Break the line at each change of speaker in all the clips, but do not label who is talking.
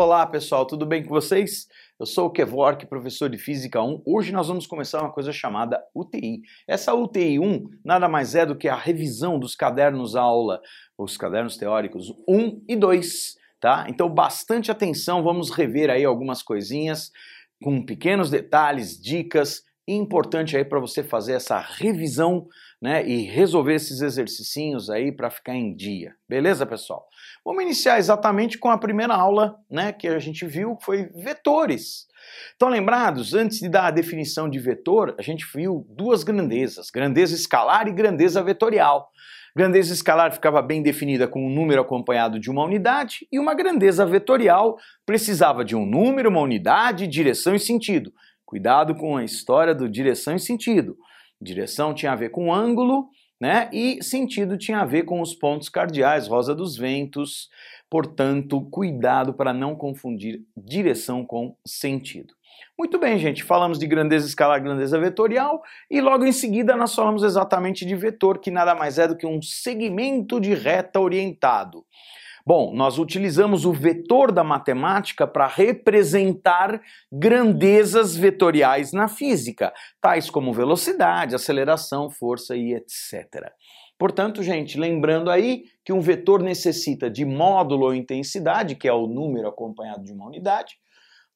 Olá pessoal, tudo bem com vocês? Eu sou o Kevork, professor de Física 1. Hoje nós vamos começar uma coisa chamada UTI. Essa UTI 1 nada mais é do que a revisão dos cadernos aula, os cadernos teóricos 1 e 2, tá? Então bastante atenção, vamos rever aí algumas coisinhas com pequenos detalhes, dicas, importante aí para você fazer essa revisão né, e resolver esses exercicinhos aí para ficar em dia. Beleza, pessoal? Vamos iniciar exatamente com a primeira aula né, que a gente viu, que foi vetores. Estão lembrados? Antes de dar a definição de vetor, a gente viu duas grandezas, grandeza escalar e grandeza vetorial. Grandeza escalar ficava bem definida com um número acompanhado de uma unidade, e uma grandeza vetorial precisava de um número, uma unidade, direção e sentido. Cuidado com a história do direção e sentido. Direção tinha a ver com ângulo, né? E sentido tinha a ver com os pontos cardeais, rosa dos ventos. Portanto, cuidado para não confundir direção com sentido. Muito bem, gente, falamos de grandeza escalar, grandeza vetorial, e logo em seguida nós falamos exatamente de vetor, que nada mais é do que um segmento de reta orientado. Bom, nós utilizamos o vetor da matemática para representar grandezas vetoriais na física, tais como velocidade, aceleração, força e etc. Portanto, gente, lembrando aí que um vetor necessita de módulo ou intensidade, que é o número acompanhado de uma unidade,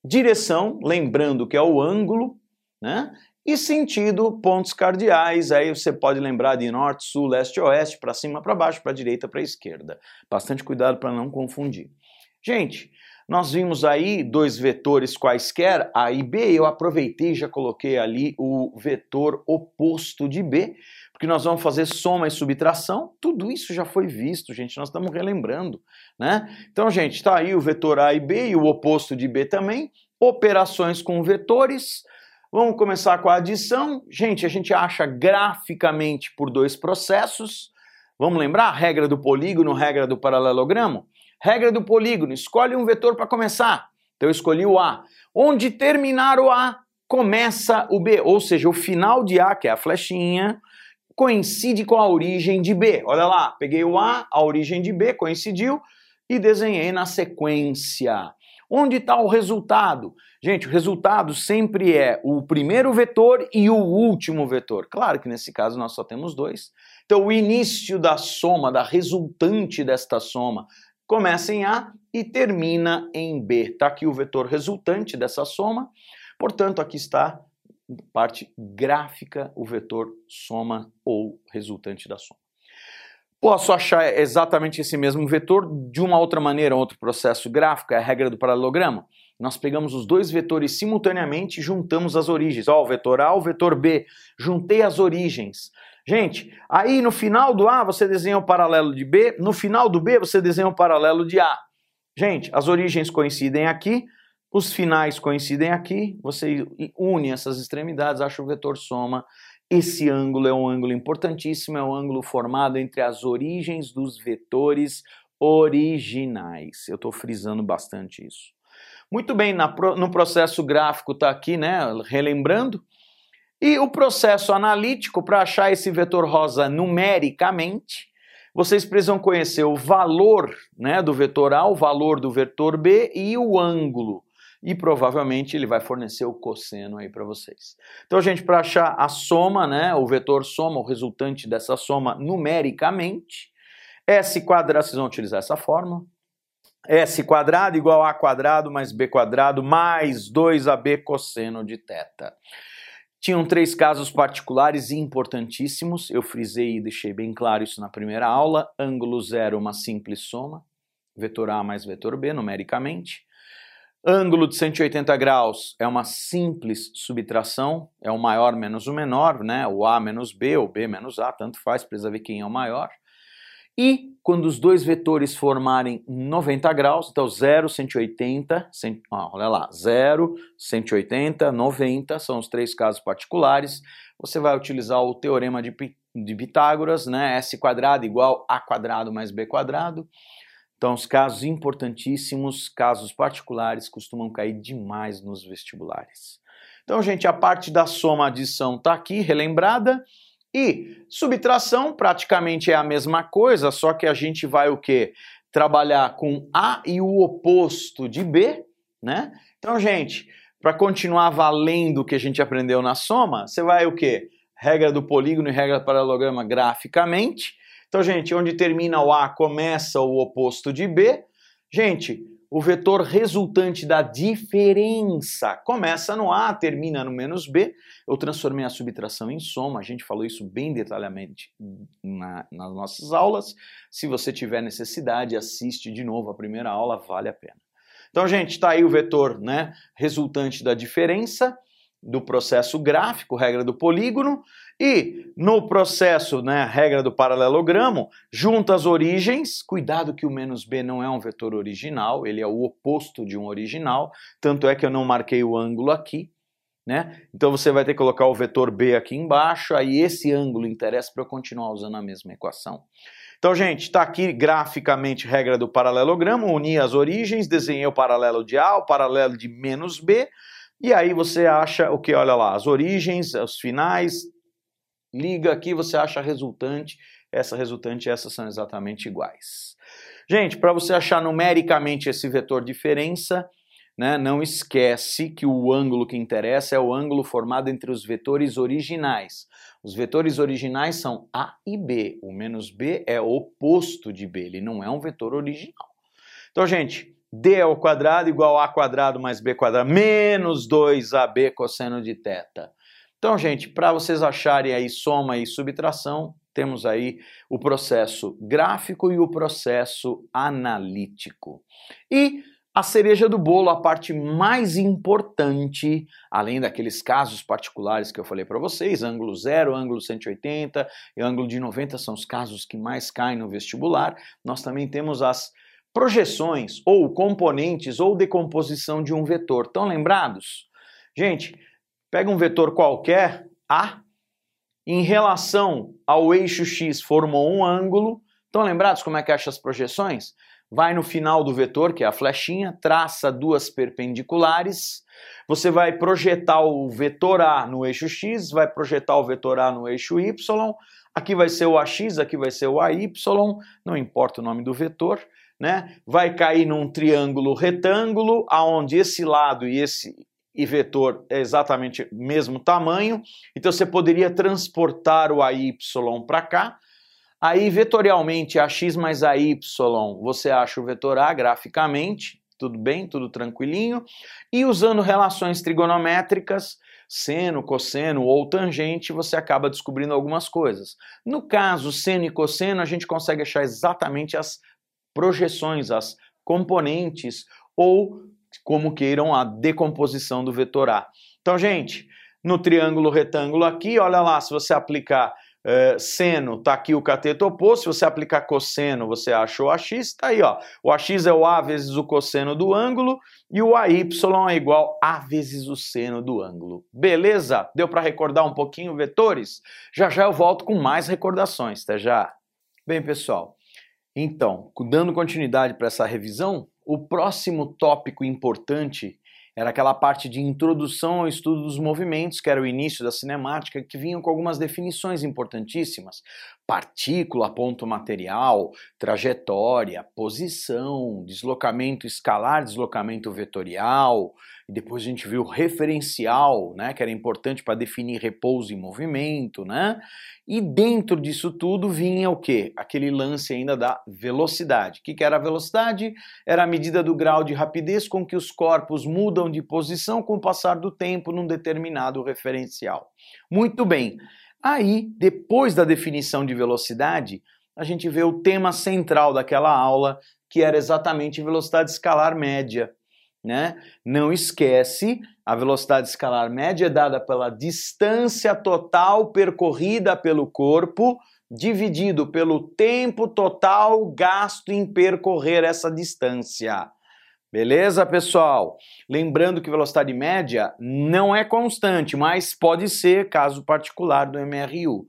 direção, lembrando que é o ângulo, né? E sentido, pontos cardeais, aí você pode lembrar de norte, sul, leste, oeste, para cima, para baixo, para direita, para esquerda. Bastante cuidado para não confundir. Gente, nós vimos aí dois vetores quaisquer, A e B, eu aproveitei e já coloquei ali o vetor oposto de B, porque nós vamos fazer soma e subtração, tudo isso já foi visto, gente, nós estamos relembrando, né? Então, gente, está aí o vetor A e B e o oposto de B também, operações com vetores, Vamos começar com a adição. Gente, a gente acha graficamente por dois processos. Vamos lembrar? Regra do polígono, regra do paralelogramo? Regra do polígono, escolhe um vetor para começar. Então eu escolhi o A. Onde terminar o A, começa o B. Ou seja, o final de A, que é a flechinha, coincide com a origem de B. Olha lá, peguei o A, a origem de B coincidiu e desenhei na sequência. Onde está o resultado? Gente, o resultado sempre é o primeiro vetor e o último vetor. Claro que nesse caso nós só temos dois. Então, o início da soma, da resultante desta soma, começa em A e termina em B. Está aqui o vetor resultante dessa soma. Portanto, aqui está parte gráfica, o vetor soma ou resultante da soma. Posso achar exatamente esse mesmo vetor de uma outra maneira, outro processo gráfico, é a regra do paralelogramo. Nós pegamos os dois vetores simultaneamente e juntamos as origens. Ó, o vetor A, o vetor B. Juntei as origens. Gente, aí no final do A você desenha o paralelo de B, no final do B você desenha o paralelo de A. Gente, as origens coincidem aqui, os finais coincidem aqui, você une essas extremidades, acha o vetor soma esse ângulo é um ângulo importantíssimo, é um ângulo formado entre as origens dos vetores originais. Eu estou frisando bastante isso. Muito bem, na, no processo gráfico está aqui, né, relembrando. E o processo analítico, para achar esse vetor rosa numericamente, vocês precisam conhecer o valor né, do vetor A, o valor do vetor B e o ângulo e provavelmente ele vai fornecer o cosseno aí para vocês. Então, gente, para achar a soma, né, o vetor soma, o resultante dessa soma numericamente, S quadrado, vocês vão utilizar essa fórmula, S quadrado igual a quadrado mais B quadrado mais 2AB cosseno de θ. Tinham três casos particulares importantíssimos, eu frisei e deixei bem claro isso na primeira aula. Ângulo zero, uma simples soma, vetor A mais vetor B, numericamente. Ângulo de 180 graus é uma simples subtração, é o maior menos o menor, né? O A menos B ou B menos A, tanto faz, precisa ver quem é o maior. E quando os dois vetores formarem 90 graus, então 0, 180, 100, ah, olha lá, 0, 180, 90, são os três casos particulares, você vai utilizar o teorema de, de Pitágoras, né? S quadrado igual A quadrado mais B quadrado. Então, os casos importantíssimos, casos particulares, costumam cair demais nos vestibulares. Então, gente, a parte da soma adição está aqui, relembrada. E subtração praticamente é a mesma coisa, só que a gente vai o quê? trabalhar com A e o oposto de B, né? Então, gente, para continuar valendo o que a gente aprendeu na soma, você vai o quê? Regra do polígono e regra do paralelograma graficamente. Então, gente, onde termina o A, começa o oposto de B. Gente, o vetor resultante da diferença começa no A, termina no menos B. Eu transformei a subtração em soma, a gente falou isso bem detalhadamente na, nas nossas aulas. Se você tiver necessidade, assiste de novo a primeira aula, vale a pena. Então, gente, está aí o vetor né, resultante da diferença do processo gráfico, regra do polígono, e no processo, né, regra do paralelogramo, junta as origens, cuidado que o menos b não é um vetor original, ele é o oposto de um original, tanto é que eu não marquei o ângulo aqui, né? Então você vai ter que colocar o vetor b aqui embaixo, aí esse ângulo interessa para eu continuar usando a mesma equação. Então, gente, está aqui graficamente regra do paralelogramo, uni as origens, desenhei o paralelo de A, o paralelo de menos B, e aí você acha o que? Olha lá, as origens, os finais, liga aqui, você acha a resultante, essa resultante e essas são exatamente iguais. Gente, para você achar numericamente esse vetor diferença, né, não esquece que o ângulo que interessa é o ângulo formado entre os vetores originais. Os vetores originais são A e B. O menos B é oposto de B, ele não é um vetor original. Então, gente, d ao quadrado igual a quadrado mais b quadrado menos 2ab cosseno de θ. Então, gente, para vocês acharem aí soma e subtração, temos aí o processo gráfico e o processo analítico. E a cereja do bolo, a parte mais importante, além daqueles casos particulares que eu falei para vocês, ângulo 0, ângulo 180 e ângulo de 90 são os casos que mais caem no vestibular, nós também temos as projeções ou componentes ou decomposição de um vetor. Estão lembrados? Gente, pega um vetor qualquer, A, em relação ao eixo X formou um ângulo. Estão lembrados como é que acha as projeções? Vai no final do vetor, que é a flechinha, traça duas perpendiculares. Você vai projetar o vetor A no eixo X, vai projetar o vetor A no eixo Y. Aqui vai ser o AX, aqui vai ser o AY, não importa o nome do vetor né, vai cair num triângulo retângulo, aonde esse lado e esse e vetor é exatamente o mesmo tamanho, então você poderia transportar o AY para cá, aí vetorialmente AX mais AY, você acha o vetor A graficamente, tudo bem, tudo tranquilinho, e usando relações trigonométricas, seno, cosseno ou tangente, você acaba descobrindo algumas coisas. No caso seno e cosseno, a gente consegue achar exatamente as projeções, as componentes ou, como queiram, a decomposição do vetor A. Então, gente, no triângulo retângulo aqui, olha lá, se você aplicar uh, seno, tá aqui o cateto oposto, se você aplicar cosseno, você acha o AX, tá aí, ó. O AX é o A vezes o cosseno do ângulo e o AY é igual a vezes o seno do ângulo. Beleza? Deu para recordar um pouquinho vetores? Já já eu volto com mais recordações, até já. Bem, pessoal, então, dando continuidade para essa revisão, o próximo tópico importante era aquela parte de introdução ao estudo dos movimentos, que era o início da cinemática, que vinham com algumas definições importantíssimas: partícula, ponto material, trajetória, posição, deslocamento escalar, deslocamento vetorial, e depois a gente viu referencial, né, que era importante para definir repouso e movimento, né? E dentro disso tudo vinha o quê? Aquele lance ainda da velocidade. O que, que era a velocidade? Era a medida do grau de rapidez com que os corpos mudam de posição com o passar do tempo num determinado referencial. Muito bem. Aí, depois da definição de velocidade, a gente vê o tema central daquela aula, que era exatamente velocidade escalar média. Né? Não esquece, a velocidade escalar média é dada pela distância total percorrida pelo corpo dividido pelo tempo total gasto em percorrer essa distância. Beleza, pessoal? Lembrando que velocidade média não é constante, mas pode ser caso particular do MRU.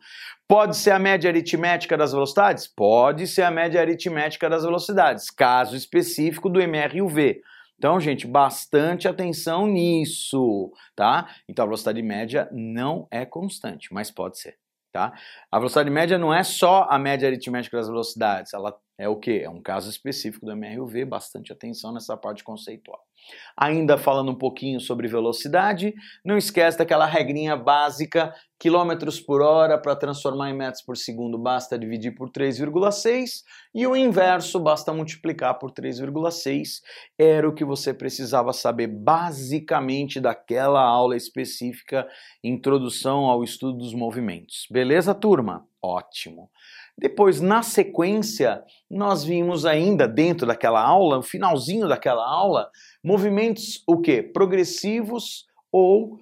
Pode ser a média aritmética das velocidades? Pode ser a média aritmética das velocidades, caso específico do MRUV. Então, gente, bastante atenção nisso, tá? Então, a velocidade média não é constante, mas pode ser, tá? A velocidade média não é só a média aritmética das velocidades, ela É o que? É um caso específico do MRUV, bastante atenção nessa parte conceitual. Ainda falando um pouquinho sobre velocidade, não esquece daquela regrinha básica, quilômetros por hora para transformar em metros por segundo basta dividir por 3,6 e o inverso basta multiplicar por 3,6. Era o que você precisava saber basicamente daquela aula específica, introdução ao estudo dos movimentos. Beleza, turma? Ótimo. Depois, na sequência, nós vimos ainda dentro daquela aula, no finalzinho daquela aula, movimentos o quê? Progressivos ou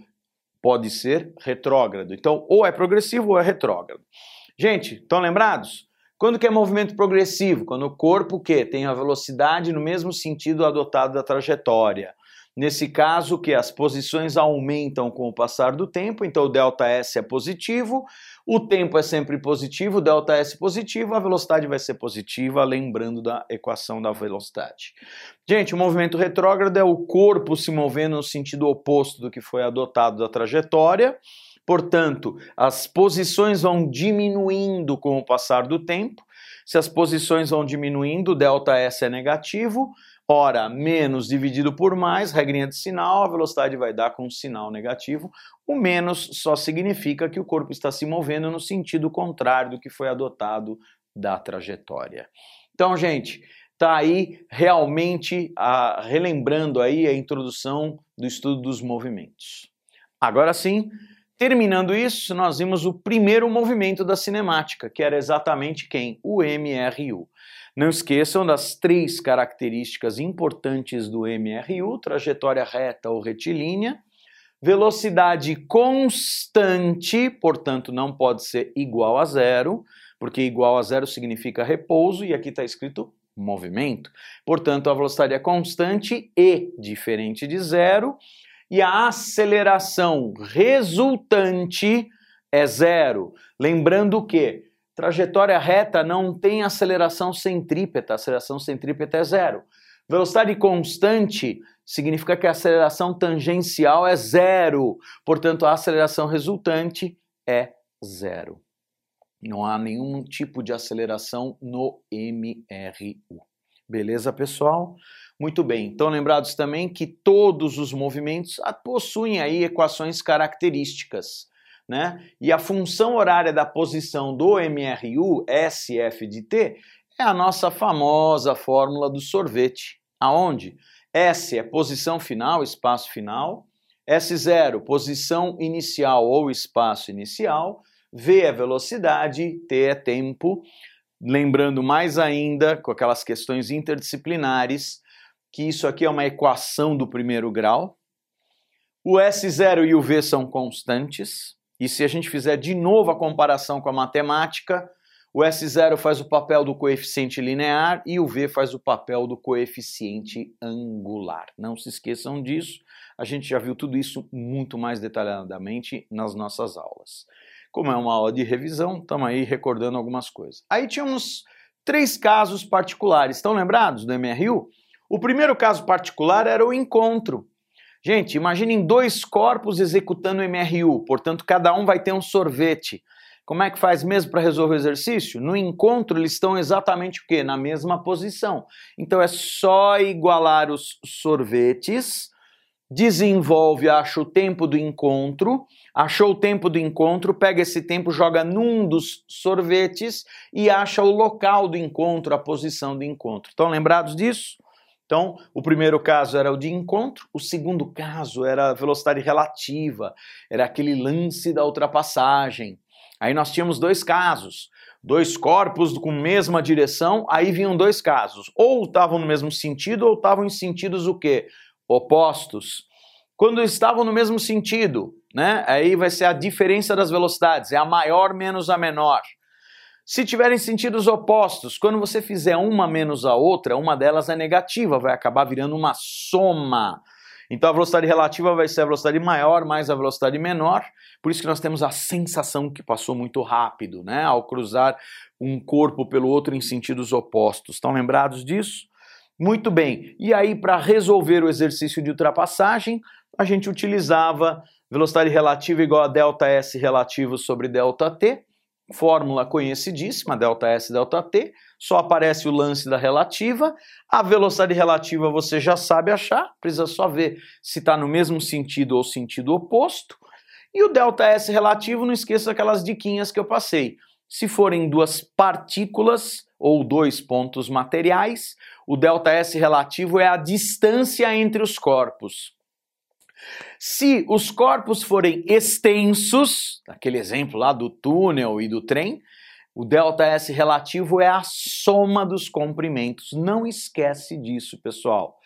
pode ser retrógrado. Então, ou é progressivo ou é retrógrado. Gente, estão lembrados? Quando que é movimento progressivo? Quando o corpo o quê? tem a velocidade no mesmo sentido adotado da trajetória. Nesse caso, que as posições aumentam com o passar do tempo, então o delta S é positivo, o tempo é sempre positivo, o delta S positivo, a velocidade vai ser positiva, lembrando da equação da velocidade. Gente, o movimento retrógrado é o corpo se movendo no sentido oposto do que foi adotado da trajetória. Portanto, as posições vão diminuindo com o passar do tempo. Se as posições vão diminuindo, delta S é negativo. Ora, menos dividido por mais, regrinha de sinal, a velocidade vai dar com sinal negativo. O menos só significa que o corpo está se movendo no sentido contrário do que foi adotado da trajetória. Então, gente, tá aí realmente a, relembrando aí a introdução do estudo dos movimentos. Agora sim, terminando isso, nós vimos o primeiro movimento da cinemática, que era exatamente quem? O MRU. Não esqueçam das três características importantes do MRU: trajetória reta ou retilínea, velocidade constante, portanto não pode ser igual a zero, porque igual a zero significa repouso e aqui está escrito movimento. Portanto, a velocidade é constante e diferente de zero, e a aceleração resultante é zero. Lembrando que Trajetória reta não tem aceleração centrípeta, a aceleração centrípeta é zero. Velocidade constante significa que a aceleração tangencial é zero, portanto, a aceleração resultante é zero. Não há nenhum tipo de aceleração no MRU. Beleza, pessoal? Muito bem. Então, lembrados também que todos os movimentos possuem aí equações características né? E a função horária da posição do MRU, SF de T, é a nossa famosa fórmula do sorvete. Aonde? S é posição final, espaço final. S0, posição inicial ou espaço inicial. V é velocidade, T é tempo. Lembrando mais ainda, com aquelas questões interdisciplinares, que isso aqui é uma equação do primeiro grau. O S0 e o V são constantes. E se a gente fizer de novo a comparação com a matemática, o S0 faz o papel do coeficiente linear e o V faz o papel do coeficiente angular. Não se esqueçam disso, a gente já viu tudo isso muito mais detalhadamente nas nossas aulas. Como é uma aula de revisão, estamos aí recordando algumas coisas. Aí tínhamos três casos particulares, estão lembrados do MRU? O primeiro caso particular era o encontro. Gente, imaginem dois corpos executando MRU, portanto, cada um vai ter um sorvete. Como é que faz mesmo para resolver o exercício? No encontro, eles estão exatamente o quê? Na mesma posição. Então é só igualar os sorvetes, desenvolve, acha o tempo do encontro, achou o tempo do encontro, pega esse tempo, joga num dos sorvetes e acha o local do encontro, a posição do encontro. Estão lembrados disso? Então, o primeiro caso era o de encontro, o segundo caso era a velocidade relativa, era aquele lance da ultrapassagem. Aí nós tínhamos dois casos, dois corpos com mesma direção, aí vinham dois casos, ou estavam no mesmo sentido ou estavam em sentidos o quê? Opostos. Quando estavam no mesmo sentido, né? Aí vai ser a diferença das velocidades, é a maior menos a menor. Se tiverem sentidos opostos, quando você fizer uma menos a outra, uma delas é negativa, vai acabar virando uma soma. Então a velocidade relativa vai ser a velocidade maior mais a velocidade menor, por isso que nós temos a sensação que passou muito rápido, né? Ao cruzar um corpo pelo outro em sentidos opostos. Estão lembrados disso? Muito bem. E aí, para resolver o exercício de ultrapassagem, a gente utilizava velocidade relativa igual a ΔS relativo sobre ΔT fórmula conhecidíssima, delta S, delta T, só aparece o lance da relativa. A velocidade relativa você já sabe achar, precisa só ver se está no mesmo sentido ou sentido oposto. E o delta S relativo, não esqueça aquelas diquinhas que eu passei. Se forem duas partículas ou dois pontos materiais, o delta S relativo é a distância entre os corpos. Se os corpos forem extensos, aquele exemplo lá do túnel e do trem, o ΔS relativo é a soma dos comprimentos. Não esquece disso, pessoal.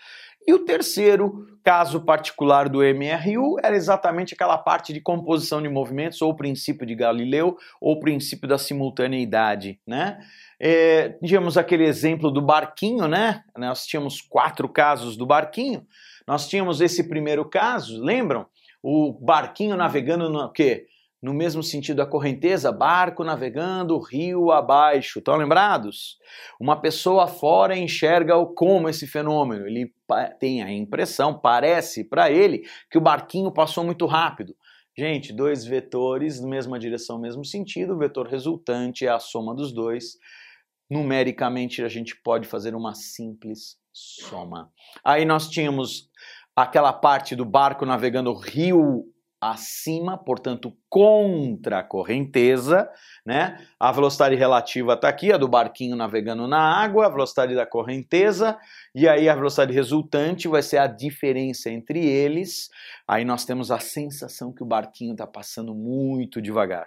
E o terceiro caso particular do MRU era exatamente aquela parte de composição de movimentos, ou princípio de Galileu, ou princípio da simultaneidade, né? É, tínhamos aquele exemplo do barquinho, né? Nós tínhamos quatro casos do barquinho. Nós tínhamos esse primeiro caso, lembram? O barquinho navegando no quê? No mesmo sentido da correnteza, barco navegando rio abaixo. Estão lembrados? Uma pessoa fora enxerga como esse fenômeno. Ele tem a impressão, parece para ele, que o barquinho passou muito rápido. Gente, dois vetores, mesma direção, mesmo sentido, o vetor resultante é a soma dos dois. Numericamente, a gente pode fazer uma simples soma. Aí nós tínhamos aquela parte do barco navegando rio acima, portanto, contra a correnteza, né? A velocidade relativa está aqui, a do barquinho navegando na água, a velocidade da correnteza, e aí a velocidade resultante vai ser a diferença entre eles. Aí nós temos a sensação que o barquinho está passando muito devagar.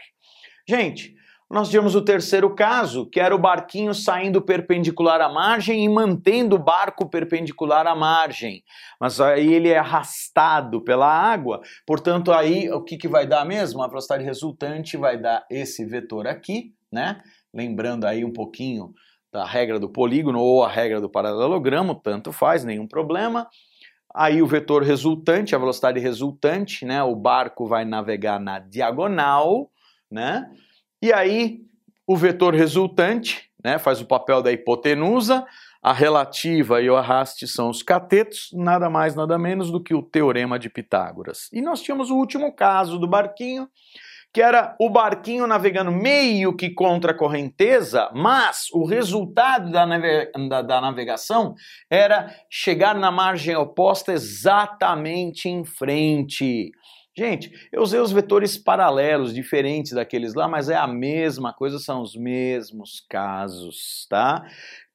Gente, nós tínhamos o terceiro caso, que era o barquinho saindo perpendicular à margem e mantendo o barco perpendicular à margem. Mas aí ele é arrastado pela água, portanto, aí o que, que vai dar mesmo? A velocidade resultante vai dar esse vetor aqui, né? Lembrando aí um pouquinho da regra do polígono ou a regra do paralelogramo, tanto faz, nenhum problema. Aí o vetor resultante, a velocidade resultante, né? O barco vai navegar na diagonal, né? E aí o vetor resultante né, faz o papel da hipotenusa, a relativa e o arraste são os catetos, nada mais, nada menos do que o teorema de Pitágoras. E nós tínhamos o último caso do barquinho, que era o barquinho navegando meio que contra a correnteza, mas o resultado da, nave da, da navegação era chegar na margem oposta exatamente em frente. Gente, eu usei os vetores paralelos, diferentes daqueles lá, mas é a mesma coisa, são os mesmos casos, tá?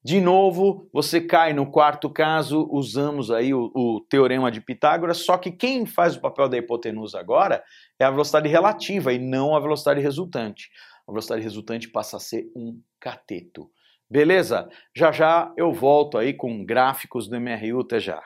De novo, você cai no quarto caso, usamos aí o, o, teorema de Pitágoras, só que quem faz o papel da hipotenusa agora é a velocidade relativa e não a velocidade resultante. A velocidade resultante passa a ser um cateto. Beleza? Já já eu volto aí com gráficos do MRU, até já.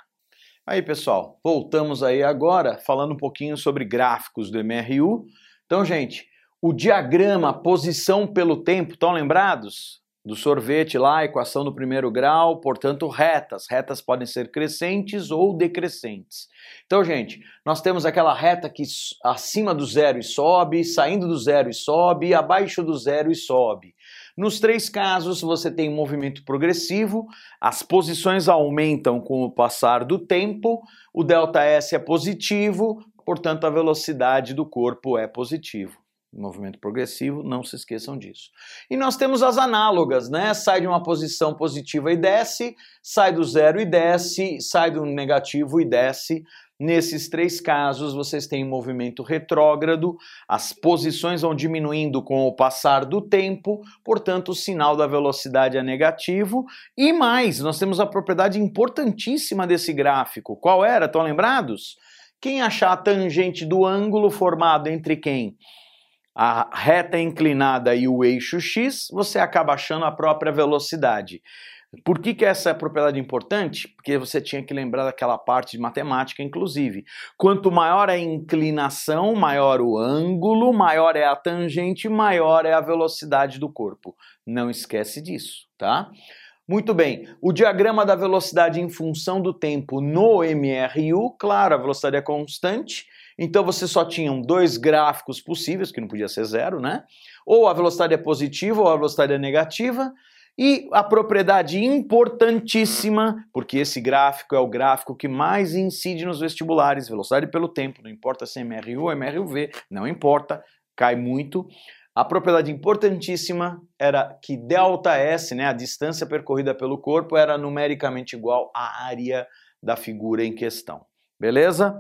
Aí, pessoal, voltamos aí agora falando um pouquinho sobre gráficos do MRU. Então, gente, o diagrama posição pelo tempo, estão lembrados? Do sorvete lá, equação do primeiro grau, portanto, retas. Retas podem ser crescentes ou decrescentes. Então, gente, nós temos aquela reta que acima do zero e sobe, saindo do zero e sobe, abaixo do zero e sobe. Nos três casos, você tem um movimento progressivo, as posições aumentam com o passar do tempo, o ΔS é positivo, portanto, a velocidade do corpo é positivo. Movimento progressivo, não se esqueçam disso. E nós temos as análogas, né? Sai de uma posição positiva e desce, sai do zero e desce, sai do negativo e desce. Nesses três casos, vocês têm movimento retrógrado, as posições vão diminuindo com o passar do tempo, portanto, o sinal da velocidade é negativo. E mais, nós temos a propriedade importantíssima desse gráfico. Qual era? Estão lembrados? Quem achar a tangente do ângulo formado entre quem? A reta inclinada e o eixo x, você acaba achando a própria velocidade. Por que, que essa é propriedade importante? Porque você tinha que lembrar daquela parte de matemática, inclusive. Quanto maior a inclinação, maior o ângulo, maior é a tangente, maior é a velocidade do corpo. Não esquece disso, tá? Muito bem, o diagrama da velocidade em função do tempo no MRU, claro, a velocidade é constante, então você só tinha dois gráficos possíveis, que não podia ser zero, né? Ou a velocidade é positiva ou a velocidade é negativa. E a propriedade importantíssima, porque esse gráfico é o gráfico que mais incide nos vestibulares, velocidade pelo tempo, não importa se é MRU ou MRUV, não importa, cai muito. a propriedade importantíssima era que ΔS, né, a distância percorrida pelo corpo, era numericamente igual à área da figura em questão. Beleza?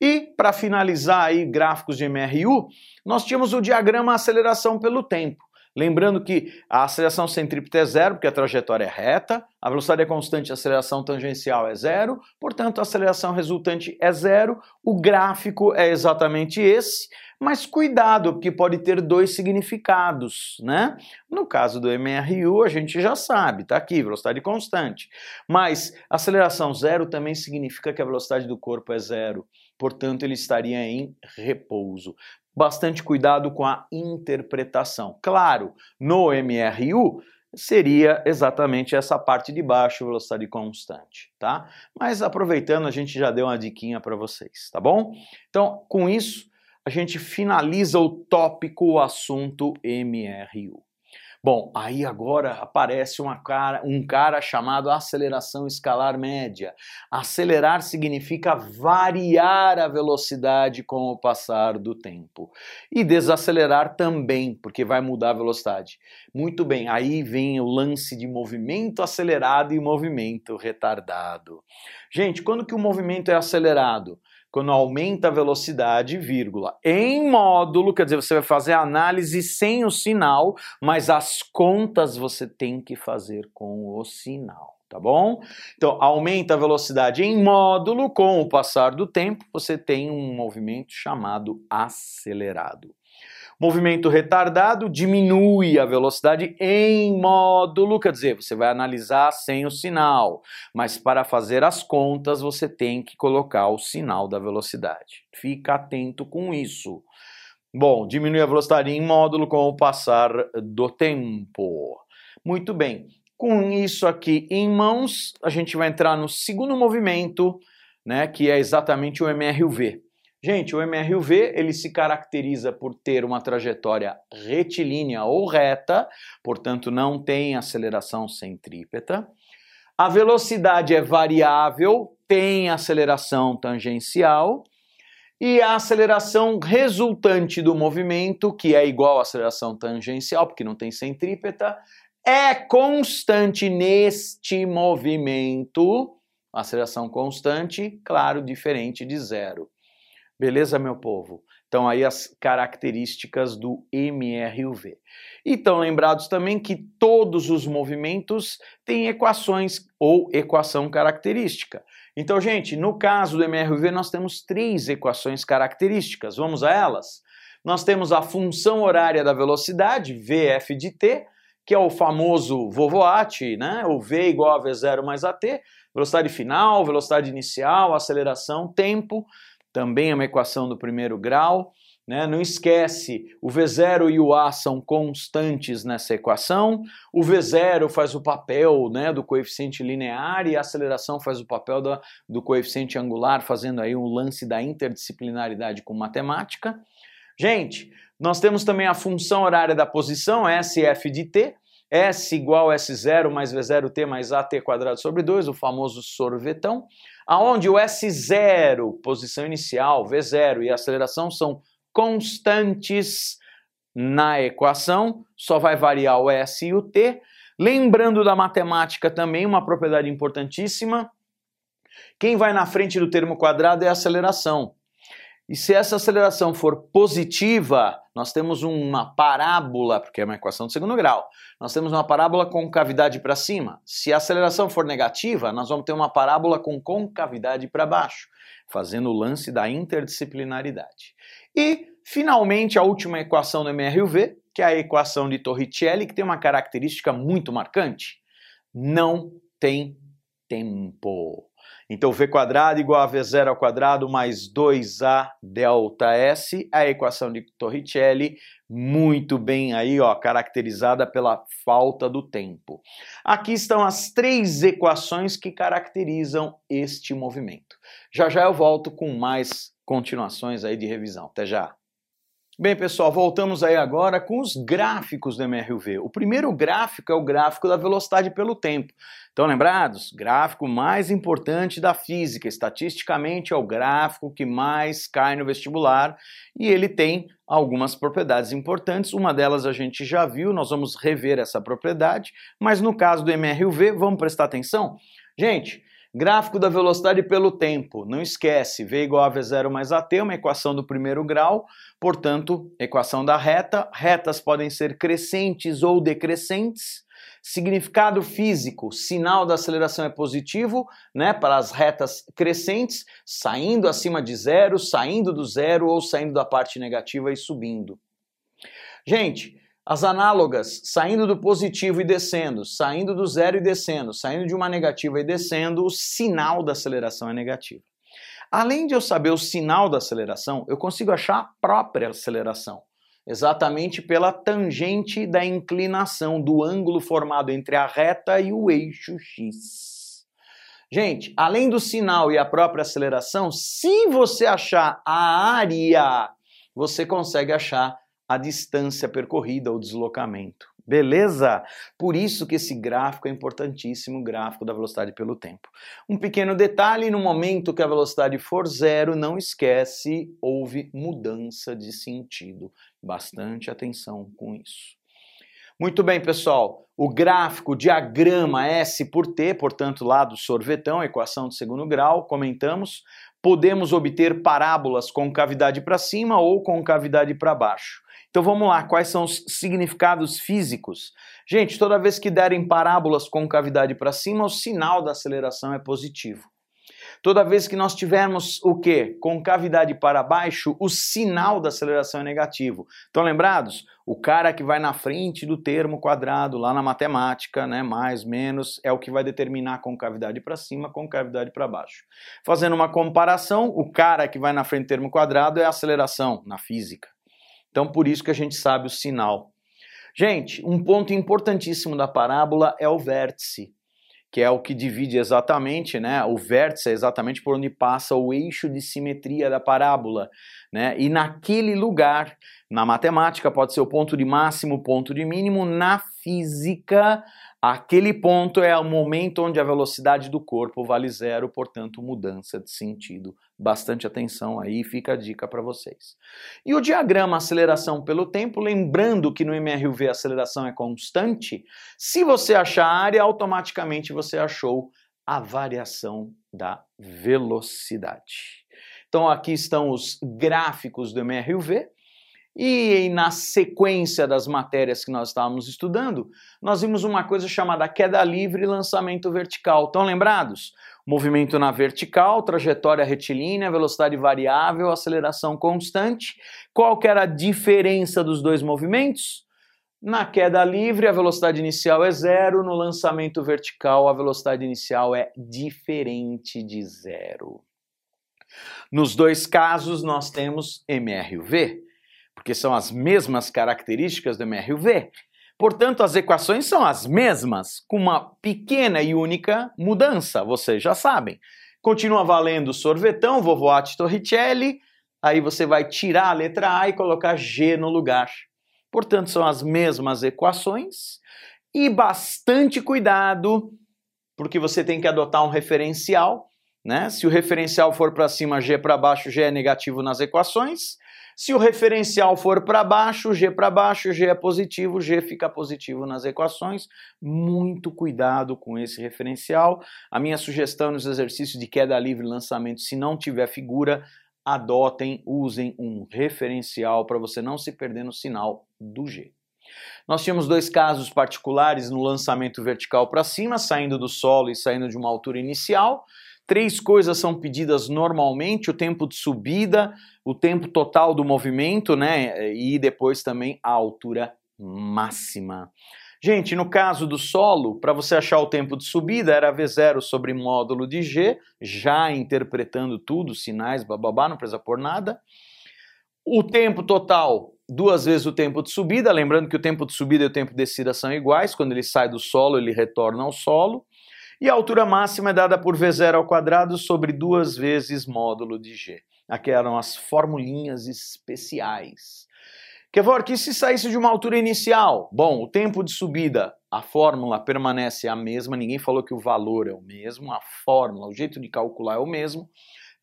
E para finalizar aí gráficos de MRU, nós tínhamos o diagrama aceleração pelo tempo. Lembrando que a aceleração centrípeta é zero, porque a trajetória é reta, a velocidade é constante, a aceleração tangencial é zero, portanto a aceleração resultante é zero, o gráfico é exatamente esse, mas cuidado, porque pode ter dois significados, né? No caso do MRU, a gente já sabe, tá aqui, velocidade constante. Mas aceleração zero também significa que a velocidade do corpo é zero, portanto ele estaria em repouso bastante cuidado com a interpretação. Claro, no MRU seria exatamente essa parte de baixo, velocidade constante, tá? Mas aproveitando, a gente já deu uma diquinha para vocês, tá bom? Então, com isso, a gente finaliza o tópico, o assunto MRU. Bom, aí agora aparece cara, um cara chamado aceleração escalar média. Acelerar significa variar a velocidade com o passar do tempo. E desacelerar também, porque vai mudar a velocidade. Muito bem, aí vem o lance de movimento acelerado e movimento retardado. Gente, quando que o movimento é acelerado? Quando aumenta a velocidade, vírgula, em módulo, quer dizer, você vai fazer a análise sem o sinal, mas as contas você tem que fazer com o sinal tá bom? Então, aumenta a velocidade em módulo, com o passar do tempo, você tem um movimento chamado acelerado. Movimento retardado diminui a velocidade em módulo, quer dizer, você vai analisar sem o sinal, mas para fazer as contas você tem que colocar o sinal da velocidade. Fica atento com isso. Bom, diminui a velocidade em módulo com o passar do tempo. Muito bem. Com isso aqui em mãos, a gente vai entrar no segundo movimento, né, que é exatamente o MRUV. Gente, o MRUV ele se caracteriza por ter uma trajetória retilínea ou reta, portanto não tem aceleração centrípeta. A velocidade é variável, tem aceleração tangencial. E a aceleração resultante do movimento, que é igual à aceleração tangencial, porque não tem centrípeta, é constante neste movimento. Aceleração constante, claro, diferente de zero. Beleza, meu povo? Então, aí as características do MRUV. E estão lembrados também que todos os movimentos têm equações ou equação característica. Então, gente, no caso do MRUV, nós temos três equações características. Vamos a elas? Nós temos a função horária da velocidade, VF de t, que é o famoso vovoat, né? O V igual a V0 mais AT, velocidade final, velocidade inicial, aceleração, tempo também é uma equação do primeiro grau. Né? Não esquece, o V0 e o A são constantes nessa equação. O V0 faz o papel né, do coeficiente linear e a aceleração faz o papel do, coeficiente angular, fazendo aí um lance da interdisciplinaridade com matemática. Gente, nós temos também a função horária da posição, SF de t, S igual a S0 mais V0t mais AT quadrado sobre 2, o famoso sorvetão aonde o S0, posição inicial, V0 e aceleração são constantes na equação, só vai variar o S e o T. Lembrando da matemática também, uma propriedade importantíssima, quem vai na frente do termo quadrado é a aceleração. E se essa aceleração for positiva, nós temos uma parábola, porque é uma equação de segundo grau, nós temos uma parábola com cavidade para cima. Se a aceleração for negativa, nós vamos ter uma parábola com concavidade para baixo, fazendo o lance da interdisciplinaridade. E, finalmente, a última equação do MRUV, que é a equação de Torricelli, que tem uma característica muito marcante. Não tem tempo. Então, V quadrado igual a V0 ao quadrado mais 2A delta S, a equação de Torricelli, muito bem aí, ó, caracterizada pela falta do tempo. Aqui estão as três equações que caracterizam este movimento. Já já eu volto com mais continuações aí de revisão. Até já! Bem, pessoal, voltamos aí agora com os gráficos do MRUV. O primeiro gráfico é o gráfico da velocidade pelo tempo. Estão lembrados? Gráfico mais importante da física. Estatisticamente é o gráfico que mais cai no vestibular e ele tem algumas propriedades importantes. Uma delas a gente já viu, nós vamos rever essa propriedade, mas no caso do MRUV, vamos prestar atenção? Gente, Gráfico da velocidade pelo tempo. Não esquece, V igual a V0 mais AT, uma equação do primeiro grau, portanto, equação da reta. Retas podem ser crescentes ou decrescentes. Significado físico, sinal da aceleração é positivo, né, para as retas crescentes, saindo acima de zero, saindo do zero ou saindo da parte negativa e subindo. Gente, as análogas, saindo do positivo e descendo, saindo do zero e descendo, saindo de uma negativa e descendo, o sinal da aceleração é negativo. Além de eu saber o sinal da aceleração, eu consigo achar a própria aceleração, exatamente pela tangente da inclinação do ângulo formado entre a reta e o eixo x. Gente, além do sinal e a própria aceleração, se você achar a área, você consegue achar a distância percorrida, o deslocamento. Beleza? Por isso que esse gráfico é importantíssimo, o gráfico da velocidade pelo tempo. Um pequeno detalhe, no momento que a velocidade for zero, não esquece, houve mudança de sentido. Bastante atenção com isso. Muito bem, pessoal. O gráfico, diagrama S por T, portanto, lá do sorvetão, equação de segundo grau, comentamos. Podemos obter parábolas com cavidade para cima ou com cavidade para baixo. Então vamos lá, quais são os significados físicos? Gente, toda vez que derem parábolas com cavidade para cima, o sinal da aceleração é positivo. Toda vez que nós tivermos o que? Com cavidade para baixo, o sinal da aceleração é negativo. Estão lembrados? O cara que vai na frente do termo quadrado lá na matemática, né, mais menos, é o que vai determinar com cavidade para cima, com cavidade para baixo. Fazendo uma comparação, o cara que vai na frente do termo quadrado é a aceleração na física. Então, por isso que a gente sabe o sinal. Gente, um ponto importantíssimo da parábola é o vértice, que é o que divide exatamente, né? O vértice é exatamente por onde passa o eixo de simetria da parábola, né? E naquele lugar, na matemática, pode ser o ponto de máximo, ponto de mínimo, na física, Aquele ponto é o momento onde a velocidade do corpo vale zero, portanto, mudança de sentido. Bastante atenção aí, fica a dica para vocês. E o diagrama aceleração pelo tempo, lembrando que no MRUV a aceleração é constante, se você achar a área, automaticamente você achou a variação da velocidade. Então aqui estão os gráficos do MRUV. E na sequência das matérias que nós estávamos estudando, nós vimos uma coisa chamada queda livre e lançamento vertical. Estão lembrados? Movimento na vertical, trajetória retilínea, velocidade variável, aceleração constante. Qual que era a diferença dos dois movimentos? Na queda livre, a velocidade inicial é zero, no lançamento vertical, a velocidade inicial é diferente de zero. Nos dois casos, nós temos MRUV porque são as mesmas características do MRUV. Portanto, as equações são as mesmas, com uma pequena e única mudança, vocês já sabem. Continua valendo sorvetão, Vovoati Torricelli, aí você vai tirar a letra A e colocar G no lugar. Portanto, são as mesmas equações e bastante cuidado, porque você tem que adotar um referencial. Né? Se o referencial for para cima, G para baixo, G é negativo nas equações. Se o referencial for para baixo, G para baixo, G é positivo, G fica positivo nas equações. Muito cuidado com esse referencial. A minha sugestão nos exercícios de queda livre e lançamento, se não tiver figura, adotem, usem um referencial para você não se perder no sinal do G. Nós tínhamos dois casos particulares no lançamento vertical para cima, saindo do solo e saindo de uma altura inicial. Três coisas são pedidas normalmente: o tempo de subida, o tempo total do movimento, né? E depois também a altura máxima. Gente, no caso do solo, para você achar o tempo de subida, era V0 sobre módulo de G, já interpretando tudo, sinais, bababá, não precisa pôr nada. O tempo total, duas vezes o tempo de subida, lembrando que o tempo de subida e o tempo de descida são iguais, quando ele sai do solo, ele retorna ao solo. E a altura máxima é dada por V0 ao quadrado sobre duas vezes módulo de G. Aqui eram as formulinhas especiais. Kevork, e se saísse de uma altura inicial? Bom, o tempo de subida, a fórmula permanece a mesma, ninguém falou que o valor é o mesmo, a fórmula, o jeito de calcular é o mesmo,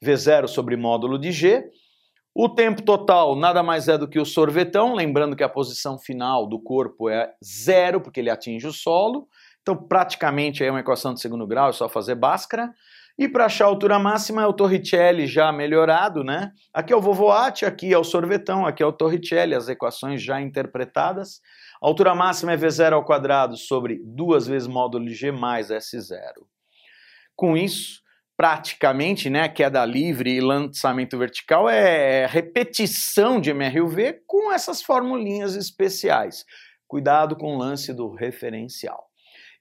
V0 sobre módulo de G. O tempo total nada mais é do que o sorvetão, lembrando que a posição final do corpo é zero, porque ele atinge o solo. Então, praticamente é uma equação de segundo grau, é só fazer Bhaskara. E para achar a altura máxima é o Torricelli já melhorado, né? Aqui é o Vovoati, aqui é o sorvetão, aqui é o Torricelli, as equações já interpretadas. A altura máxima é V0 ao quadrado sobre duas vezes módulo G mais S0. Com isso, praticamente, né, queda livre e lançamento vertical é repetição de MRUV com essas formulinhas especiais. Cuidado com o lance do referencial.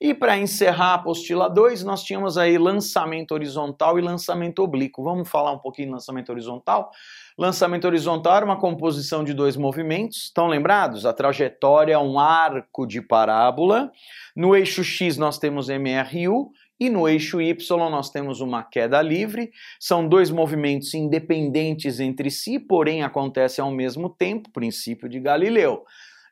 E para encerrar a apostila 2, nós tínhamos aí lançamento horizontal e lançamento oblíquo. Vamos falar um pouquinho de lançamento horizontal? Lançamento horizontal era uma composição de dois movimentos, estão lembrados? A trajetória é um arco de parábola. No eixo X nós temos MRU e no eixo Y nós temos uma queda livre. São dois movimentos independentes entre si, porém acontecem ao mesmo tempo, princípio de Galileu.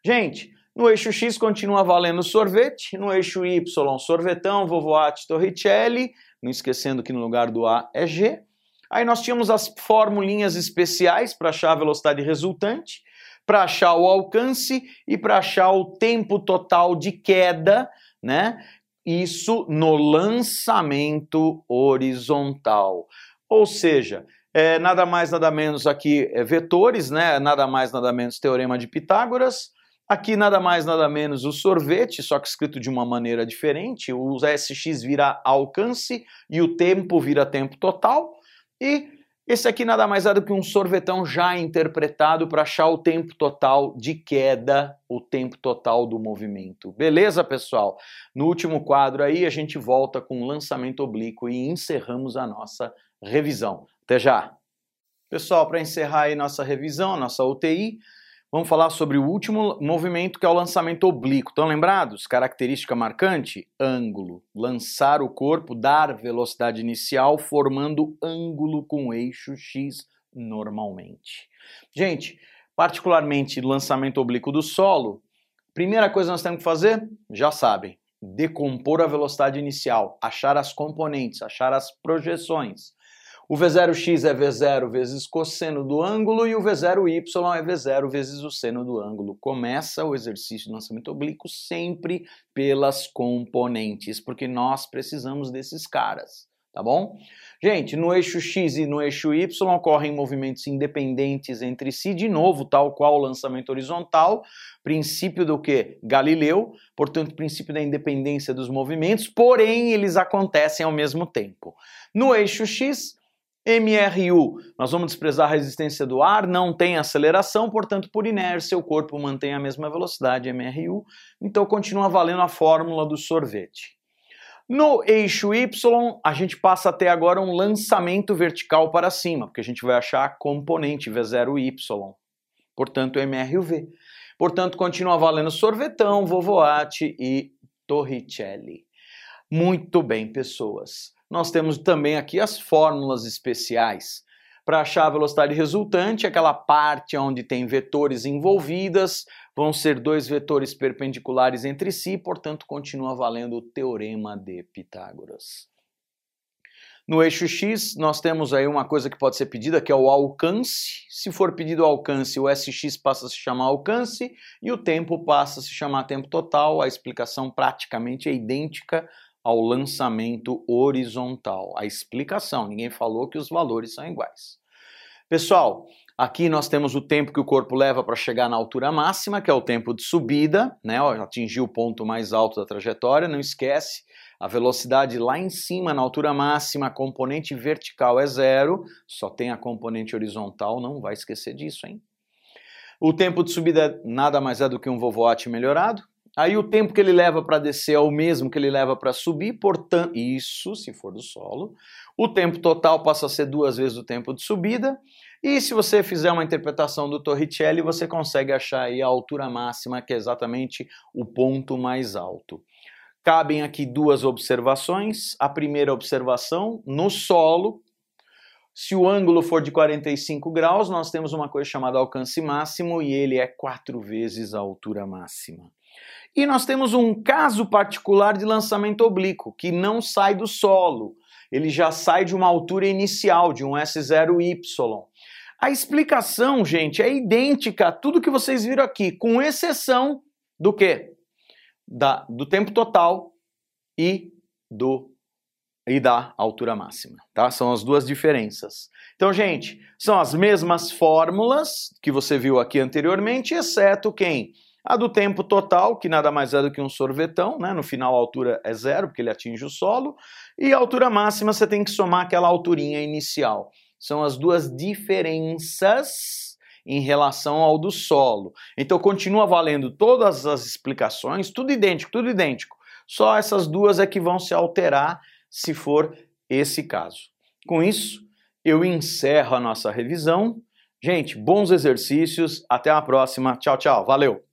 Gente, no eixo X continua valendo sorvete, no eixo Y sorvetão, Vovoati, Torricelli, não esquecendo que no lugar do A é G. Aí nós tínhamos as formulinhas especiais para achar a velocidade resultante, para achar o alcance e para achar o tempo total de queda, né? Isso no lançamento horizontal. Ou seja, é, nada mais nada menos aqui é vetores, né? Nada mais nada menos teorema de Pitágoras Aqui nada mais nada menos o sorvete, só que escrito de uma maneira diferente. O SX vira alcance e o tempo vira tempo total. E esse aqui nada mais é do que um sorvetão já interpretado para achar o tempo total de queda, o tempo total do movimento. Beleza, pessoal? No último quadro aí a gente volta com o lançamento oblíquo e encerramos a nossa revisão. Até já! Pessoal, para encerrar aí nossa revisão, nossa UTI, Vamos falar sobre o último movimento que é o lançamento oblíquo. Estão lembrados? Característica marcante? Ângulo. Lançar o corpo, dar velocidade inicial, formando ângulo com eixo X normalmente. Gente, particularmente lançamento oblíquo do solo, primeira coisa que nós temos que fazer, já sabem, decompor a velocidade inicial, achar as componentes, achar as projeções. O V0x é V0 vezes cosseno do ângulo e o V0y é V0 vezes o seno do ângulo. Começa o exercício de lançamento oblíquo sempre pelas componentes, porque nós precisamos desses caras, tá bom? Gente, no eixo x e no eixo y ocorrem movimentos independentes entre si, de novo, tal qual o lançamento horizontal, princípio do que? Galileu, portanto, princípio da independência dos movimentos, porém eles acontecem ao mesmo tempo. No eixo x, MRU, nós vamos desprezar a resistência do ar, não tem aceleração, portanto, por inércia, o corpo mantém a mesma velocidade, MRU, então continua valendo a fórmula do sorvete. No eixo Y, a gente passa até agora um lançamento vertical para cima, porque a gente vai achar a componente V0Y, portanto, MRUV. Portanto, continua valendo sorvetão, Vovoati e Torricelli. Muito bem, pessoas nós temos também aqui as fórmulas especiais. Para achar a velocidade resultante, aquela parte onde tem vetores envolvidas, vão ser dois vetores perpendiculares entre si, portanto, continua valendo o teorema de Pitágoras. No eixo X, nós temos aí uma coisa que pode ser pedida, que é o alcance. Se for pedido alcance, o SX passa a se chamar alcance e o tempo passa a se chamar tempo total. A explicação praticamente é idêntica ao lançamento horizontal. A explicação, ninguém falou que os valores são iguais. Pessoal, aqui nós temos o tempo que o corpo leva para chegar na altura máxima, que é o tempo de subida, né? Atingir o ponto mais alto da trajetória, não esquece. A velocidade lá em cima, na altura máxima, a componente vertical é zero, só tem a componente horizontal, não vai esquecer disso, hein? O tempo de subida nada mais é do que um vovoate melhorado, Aí o tempo que ele leva para descer é o mesmo que ele leva para subir, portanto, isso se for do solo. O tempo total passa a ser duas vezes o tempo de subida. E se você fizer uma interpretação do Torricelli, você consegue achar aí a altura máxima, que é exatamente o ponto mais alto. Cabem aqui duas observações. A primeira observação, no solo, Se o ângulo for de 45 graus, nós temos uma coisa chamada alcance máximo e ele é quatro vezes a altura máxima. E nós temos um caso particular de lançamento oblíquo, que não sai do solo, ele já sai de uma altura inicial, de um S0Y. A explicação, gente, é idêntica a tudo que vocês viram aqui, com exceção do quê? Da, do tempo total e do e da altura máxima, tá? São as duas diferenças. Então, gente, são as mesmas fórmulas que você viu aqui anteriormente, exceto quem? A do tempo total, que nada mais é do que um sorvetão, né? No final a altura é zero, porque ele atinge o solo, e a altura máxima você tem que somar aquela alturinha inicial. São as duas diferenças em relação ao do solo. Então continua valendo todas as explicações, tudo idêntico, tudo idêntico. Só essas duas é que vão se alterar se for esse caso. Com isso, eu encerro a nossa revisão. Gente, bons exercícios, até a próxima. Tchau, tchau. Valeu!